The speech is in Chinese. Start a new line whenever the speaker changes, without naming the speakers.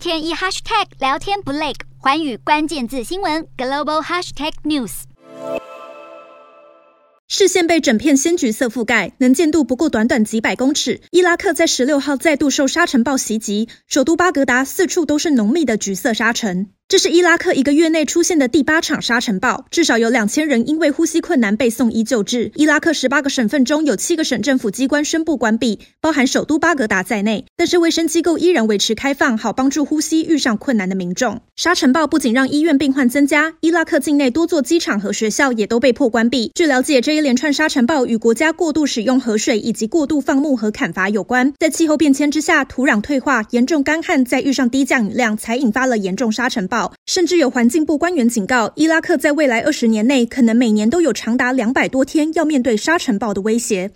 天一 hashtag 聊天不累，环宇关键字新闻 global hashtag news。
视线被整片鲜橘色覆盖，能见度不过短短几百公尺。伊拉克在十六号再度受沙尘暴袭击，首都巴格达四处都是浓密的橘色沙尘。这是伊拉克一个月内出现的第八场沙尘暴，至少有两千人因为呼吸困难被送医救治。伊拉克十八个省份中有七个省政府机关宣布关闭，包含首都巴格达在内，但是卫生机构依然维持开放，好帮助呼吸遇上困难的民众。沙尘暴不仅让医院病患增加，伊拉克境内多座机场和学校也都被迫关闭。据了解，这一连串沙尘暴与国家过度使用河水以及过度放牧和砍伐有关。在气候变迁之下，土壤退化、严重干旱，再遇上低降雨量，才引发了严重沙尘暴。甚至有环境部官员警告，伊拉克在未来二十年内可能每年都有长达两百多天要面对沙尘暴的威胁。